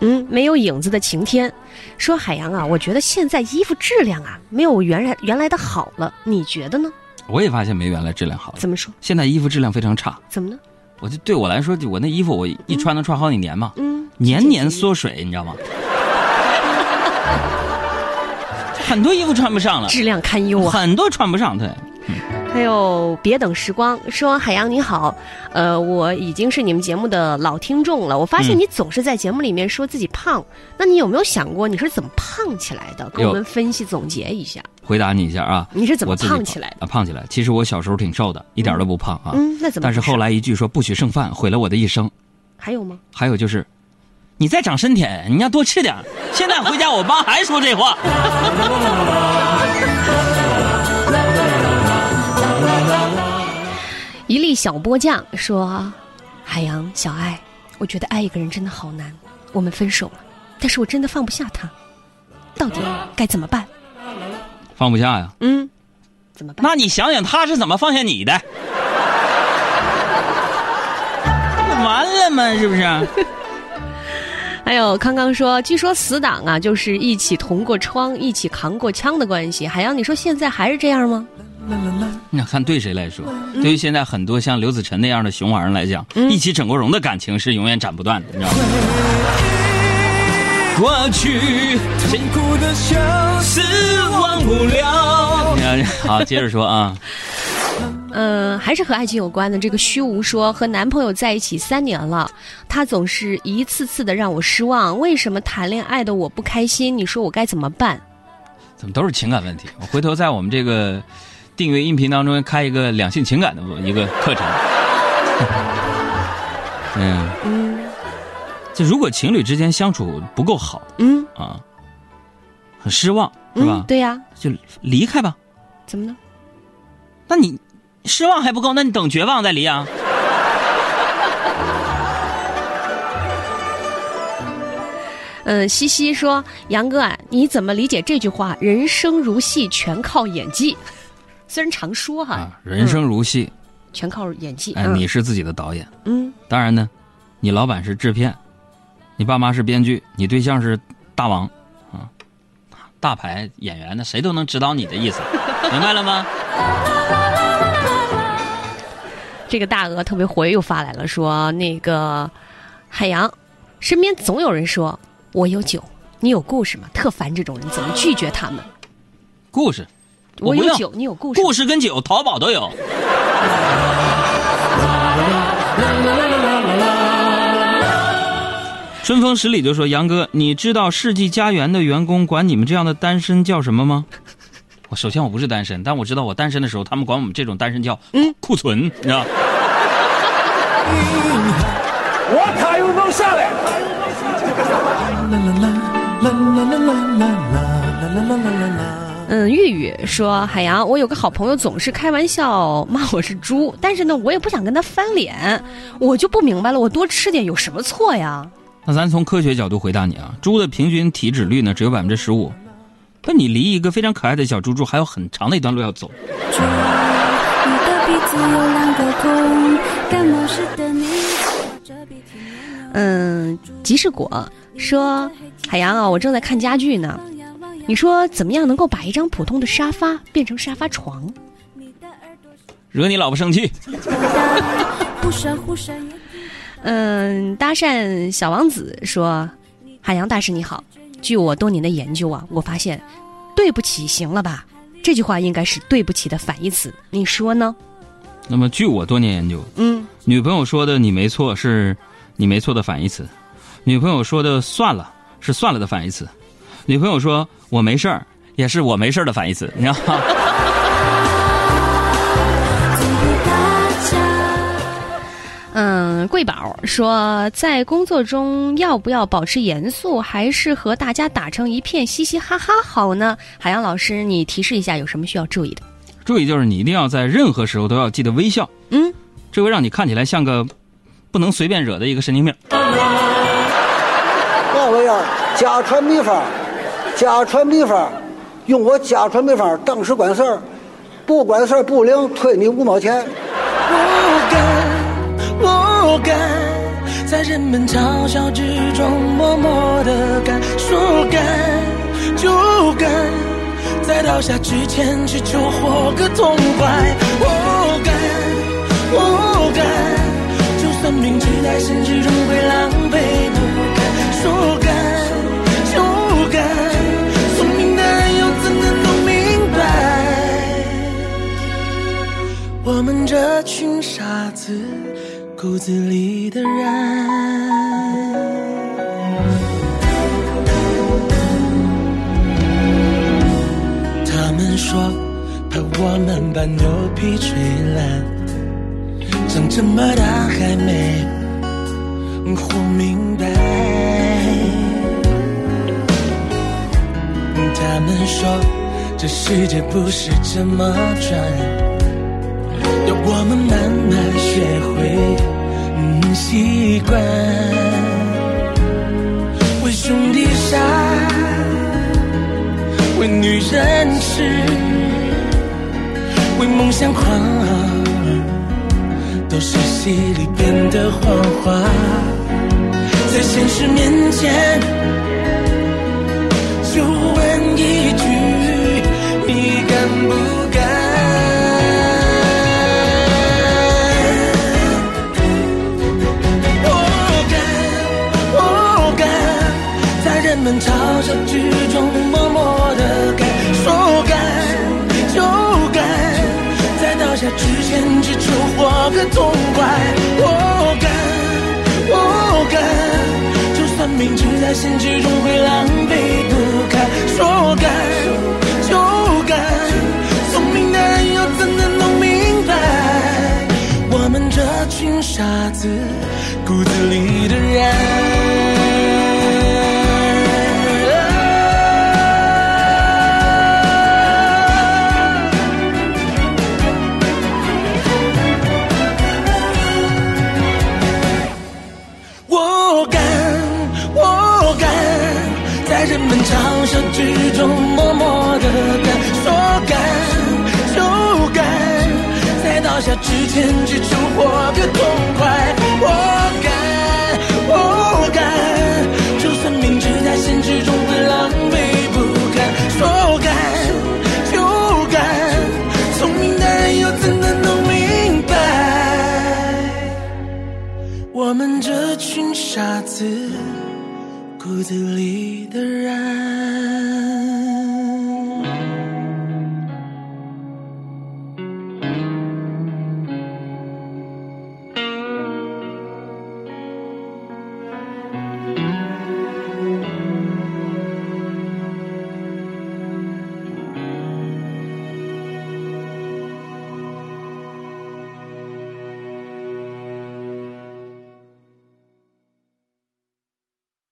嗯，没有影子的晴天，说海洋啊，我觉得现在衣服质量啊没有原来原来的好了，你觉得呢？我也发现没原来质量好了。怎么说？现在衣服质量非常差。怎么呢？我就对我来说，我那衣服我一穿能穿好几年嘛，嗯，年年缩水，你知道吗？很多衣服穿不上了，质量堪忧啊。很多穿不上，对。还有别等时光说海洋你好，呃，我已经是你们节目的老听众了。我发现你总是在节目里面说自己胖，那你有没有想过你是怎么胖起来的？给我们分析总结一下。回答你一下啊，你是怎么胖起来的？啊，胖起来。其实我小时候挺瘦的，一点都不胖啊。嗯，那怎么？但是后来一句说不许剩饭，毁了我的一生。还有吗？还有就是，你再长身体，你要多吃点。现在回家，我妈还说这话。小波酱说：“海洋小爱，我觉得爱一个人真的好难。我们分手了，但是我真的放不下他，到底该怎么办？放不下呀？嗯，怎么办？那你想想他是怎么放下你的？完了吗？是不是？还有康康说，据说死党啊，就是一起同过窗、一起扛过枪的关系。海洋，你说现在还是这样吗？”那看对谁来说，对于现在很多像刘子晨那样的熊玩意儿来讲，一起整过容的感情是永远斩不断的，你知道吗？过去辛苦的相思忘不了。好，接着说啊。嗯，还是和爱情有关的。这个虚无说，和男朋友在一起三年了，他总是一次次的让我失望。为什么谈恋爱的我不开心？你说我该怎么办？怎么都是情感问题？我回头在我们这个。订阅音频当中开一个两性情感的一个课程，嗯 嗯，就如果情侣之间相处不够好，嗯啊，很失望是吧？对呀，就离开吧。怎么呢？那你失望还不够，那你等绝望再离啊。嗯，西西说：“杨哥啊，你怎么理解这句话？人生如戏，全靠演技。”虽然常说哈，人生如戏，全靠演技。哎，你是自己的导演，嗯，当然呢，你老板是制片，你爸妈是编剧，你对象是大王，啊，大牌演员呢，谁都能指导你的意思，明白了吗？这个大鹅特别活跃，又发来了，说那个海洋，身边总有人说我有酒，你有故事吗？特烦这种人，怎么拒绝他们？故事。我有酒，你有故事。故事跟酒，淘宝都有。春风十里就说：“杨哥，你知道世纪佳缘的员工管你们这样的单身叫什么吗？”我首先我不是单身，但我知道我单身的时候，他们管我们这种单身叫嗯库存，你知道。我卡又能下来。嗯，玉玉说：“海洋，我有个好朋友总是开玩笑骂我是猪，但是呢，我也不想跟他翻脸，我就不明白了，我多吃点有什么错呀？”那咱从科学角度回答你啊，猪的平均体脂率呢只有百分之十五，那你离一个非常可爱的小猪猪还有很长的一段路要走。嗯，吉士果说：“海洋啊，我正在看家具呢。”你说怎么样能够把一张普通的沙发变成沙发床？惹你老婆生气。嗯，搭讪小王子说：“海洋大师你好，据我多年的研究啊，我发现‘对不起’行了吧？这句话应该是‘对不起’的反义词，你说呢？”那么，据我多年研究，嗯，女朋友说的“你没错”是“你没错”的反义词；女朋友说的“算了”是“算了”的反义词。女朋友说：“我没事儿，也是我没事儿的反义词，你知道吗？” 嗯，贵宝说，在工作中要不要保持严肃，还是和大家打成一片，嘻嘻哈哈好呢？海洋老师，你提示一下，有什么需要注意的？注意就是你一定要在任何时候都要记得微笑，嗯，这会让你看起来像个不能随便惹的一个神经病。我我要家传秘方。家传秘方，用我家传秘方，当时管事儿，不管事儿不灵，退你五毛钱。不敢，不敢，在人们嘲笑之中默默。的干，说干就干，在倒下之前只求活个痛快。我敢，我敢，就算明知在现实一群傻子骨子里的燃。说怕我们把牛皮吹烂，长这么大还没活明白。他们说这世界不是这么转，我们慢慢学会习惯。为兄弟傻。为女人痴，为梦想狂，都是戏里边的谎话。在现实面前，就问一句：你敢不在人们嘲笑之中。之前只求活个痛快，我敢，我敢，就算明知在现实中会狼狈不堪，说干就干，聪明的人又怎能弄明白？我们这群傻子骨子里的燃。我敢我敢在人们嘲笑之中默默的干说干就干在倒下之前只求活个痛快。我敢。骨子里的燃。